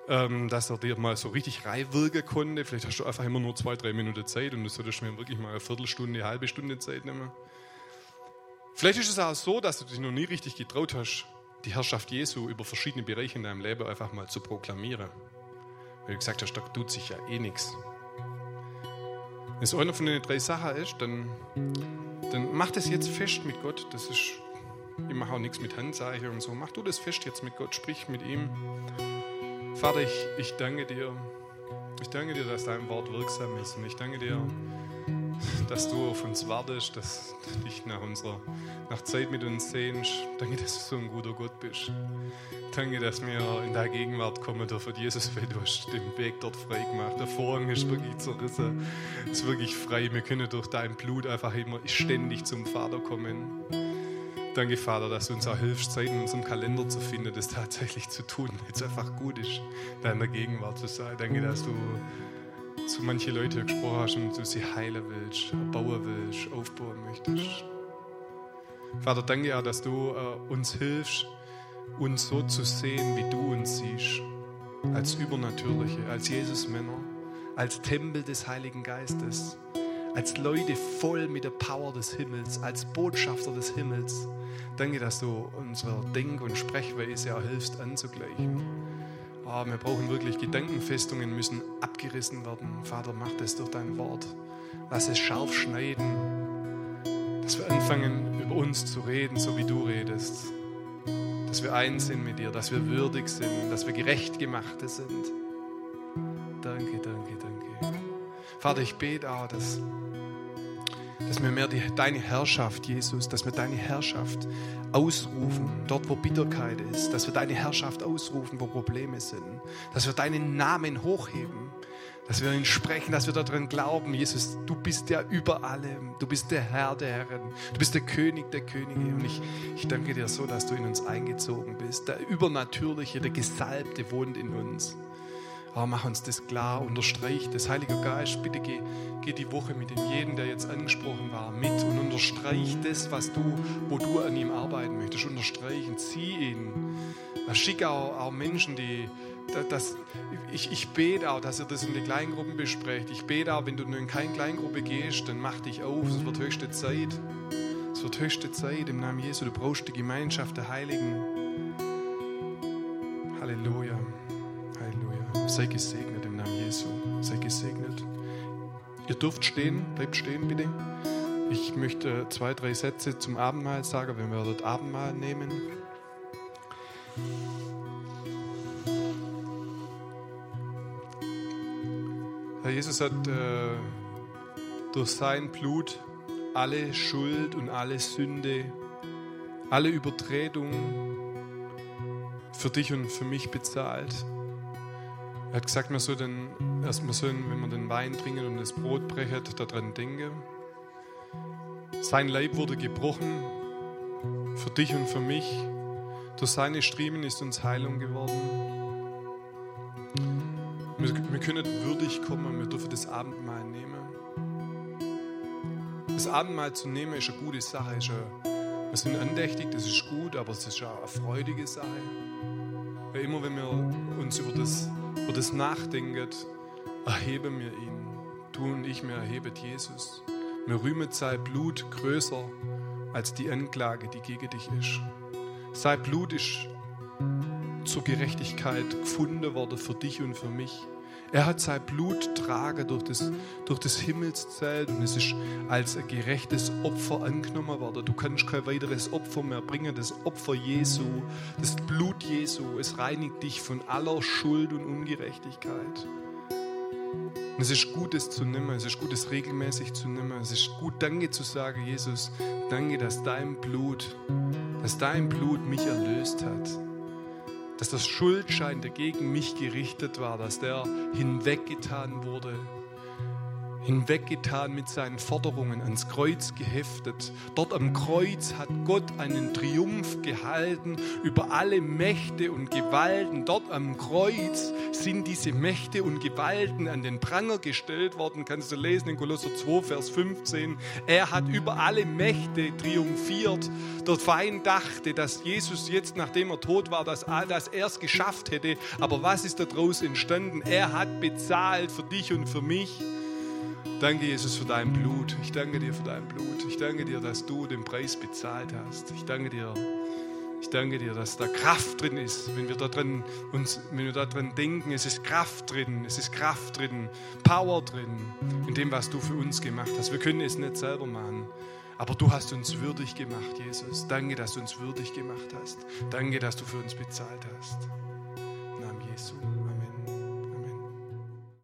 ähm, dass er dir mal so richtig reinwirken konnte. Vielleicht hast du einfach immer nur zwei, drei Minuten Zeit und du solltest mir wirklich mal eine Viertelstunde, eine halbe Stunde Zeit nehmen. Vielleicht ist es auch so, dass du dich noch nie richtig getraut hast, die Herrschaft Jesu über verschiedene Bereiche in deinem Leben einfach mal zu proklamieren. Weil du gesagt hast, da tut sich ja eh nichts. Wenn es einer von den drei Sachen ist, dann, dann mach das jetzt fest mit Gott. Das ist, ich mache auch nichts mit Handzeichen und so. Mach du das fest jetzt mit Gott, sprich mit ihm. Vater, ich, ich danke dir. Ich danke dir, dass dein Wort wirksam ist. Und ich danke dir, dass du auf uns wartest, dass du dich nach unserer nach Zeit mit uns sehnst. Danke, dass du so ein guter Gott bist. Danke, dass wir in deine Gegenwart kommen dürfen. Jesus, weil du hast den Weg dort frei gemacht. Der Vorhang ist wirklich zerrissen. Ist wirklich frei. Wir können durch dein Blut einfach immer ständig zum Vater kommen. Danke, Vater, dass du uns auch hilfst, Zeit in unserem Kalender zu finden, das tatsächlich zu tun, es einfach gut ist, da in der Gegenwart zu sein. Danke, dass du zu manchen Leuten gesprochen hast und du sie heilen willst, bauen willst, aufbauen möchtest. Vater, danke auch, dass du äh, uns hilfst, uns so zu sehen, wie du uns siehst. Als Übernatürliche, als Jesusmänner, als Tempel des Heiligen Geistes, als Leute voll mit der Power des Himmels, als Botschafter des Himmels. Danke, dass du unsere Denk- und Sprechweise auch hilfst anzugleichen. Oh, wir brauchen wirklich Gedankenfestungen, müssen abgerissen werden. Vater, mach das durch dein Wort. Lass es scharf schneiden, dass wir anfangen, über uns zu reden, so wie du redest. Dass wir eins sind mit dir, dass wir würdig sind, dass wir gerecht gemachte sind. Danke. Vater, ich bete auch, dass dass wir mehr die, deine Herrschaft, Jesus, dass wir deine Herrschaft ausrufen, dort wo Bitterkeit ist, dass wir deine Herrschaft ausrufen, wo Probleme sind, dass wir deinen Namen hochheben, dass wir ihn sprechen, dass wir daran glauben, Jesus, du bist ja über allem, du bist der Herr der Herren, du bist der König der Könige und ich, ich danke dir so, dass du in uns eingezogen bist. Der Übernatürliche, der Gesalbte wohnt in uns. Oh, mach uns das klar, unterstreich das. Heiliger Geist, bitte geh, geh die Woche mit dem jeden, der jetzt angesprochen war, mit und unterstreich das, was du, wo du an ihm arbeiten möchtest. Unterstreichen, zieh ihn. Schick auch, auch Menschen, die, das, ich, ich bete auch, dass ihr das in den Kleingruppen besprecht. Ich bete auch, wenn du in keine Kleingruppe gehst, dann mach dich auf. Es wird höchste Zeit. Es wird höchste Zeit im Namen Jesu. Du brauchst die Gemeinschaft der Heiligen. Halleluja. Sei gesegnet im Namen Jesu. Sei gesegnet. Ihr dürft stehen, bleibt stehen bitte. Ich möchte zwei, drei Sätze zum Abendmahl sagen, wenn wir dort Abendmahl nehmen. Herr Jesus hat äh, durch sein Blut alle Schuld und alle Sünde, alle Übertretung für dich und für mich bezahlt. Er hat gesagt, man soll dann erstmal sollen, wenn man den Wein trinken und das Brot brechen, daran denken. Sein Leib wurde gebrochen für dich und für mich. Durch seine Striemen ist uns Heilung geworden. Wir, wir können würdig kommen, wir dürfen das Abendmahl nehmen. Das Abendmahl zu nehmen ist eine gute Sache. Ist eine, wir sind andächtig, das ist gut, aber es ist auch eine freudige Sache. Weil immer, wenn wir uns über das wo das nachdenkt, erheben wir ihn. Du und ich, wir erheben Jesus. Wir rühmen sein Blut größer als die Anklage, die gegen dich ist. Sein Blut ist zur Gerechtigkeit gefunden worden für dich und für mich. Er hat sein Blut tragen durch das, durch das Himmelszelt und es ist als ein gerechtes Opfer angenommen worden. Du kannst kein weiteres Opfer mehr bringen. Das Opfer Jesu, das Blut Jesu, es reinigt dich von aller Schuld und Ungerechtigkeit. Und es ist gut, es zu nehmen. Es ist gut, es regelmäßig zu nehmen. Es ist gut, Danke zu sagen, Jesus. Danke, dass dein Blut, dass dein Blut mich erlöst hat dass das Schuldschein, der gegen mich gerichtet war, dass der hinweggetan wurde hinweggetan mit seinen Forderungen, ans Kreuz geheftet. Dort am Kreuz hat Gott einen Triumph gehalten über alle Mächte und Gewalten. Dort am Kreuz sind diese Mächte und Gewalten an den Pranger gestellt worden. Kannst du lesen in Kolosser 2, Vers 15. Er hat über alle Mächte triumphiert. Der Feind dachte, dass Jesus jetzt, nachdem er tot war, dass, dass er es geschafft hätte. Aber was ist daraus entstanden? Er hat bezahlt für dich und für mich. Danke, Jesus, für dein Blut. Ich danke dir für dein Blut. Ich danke dir, dass du den Preis bezahlt hast. Ich danke dir, ich danke dir, dass da Kraft drin ist, wenn wir da drin, uns, wenn wir da drin denken. Es ist Kraft drin, es ist Kraft drin, Power drin in dem, was du für uns gemacht hast. Wir können es nicht selber machen. Aber du hast uns würdig gemacht, Jesus. Danke, dass du uns würdig gemacht hast. Danke, dass du für uns bezahlt hast. Im Namen Jesu.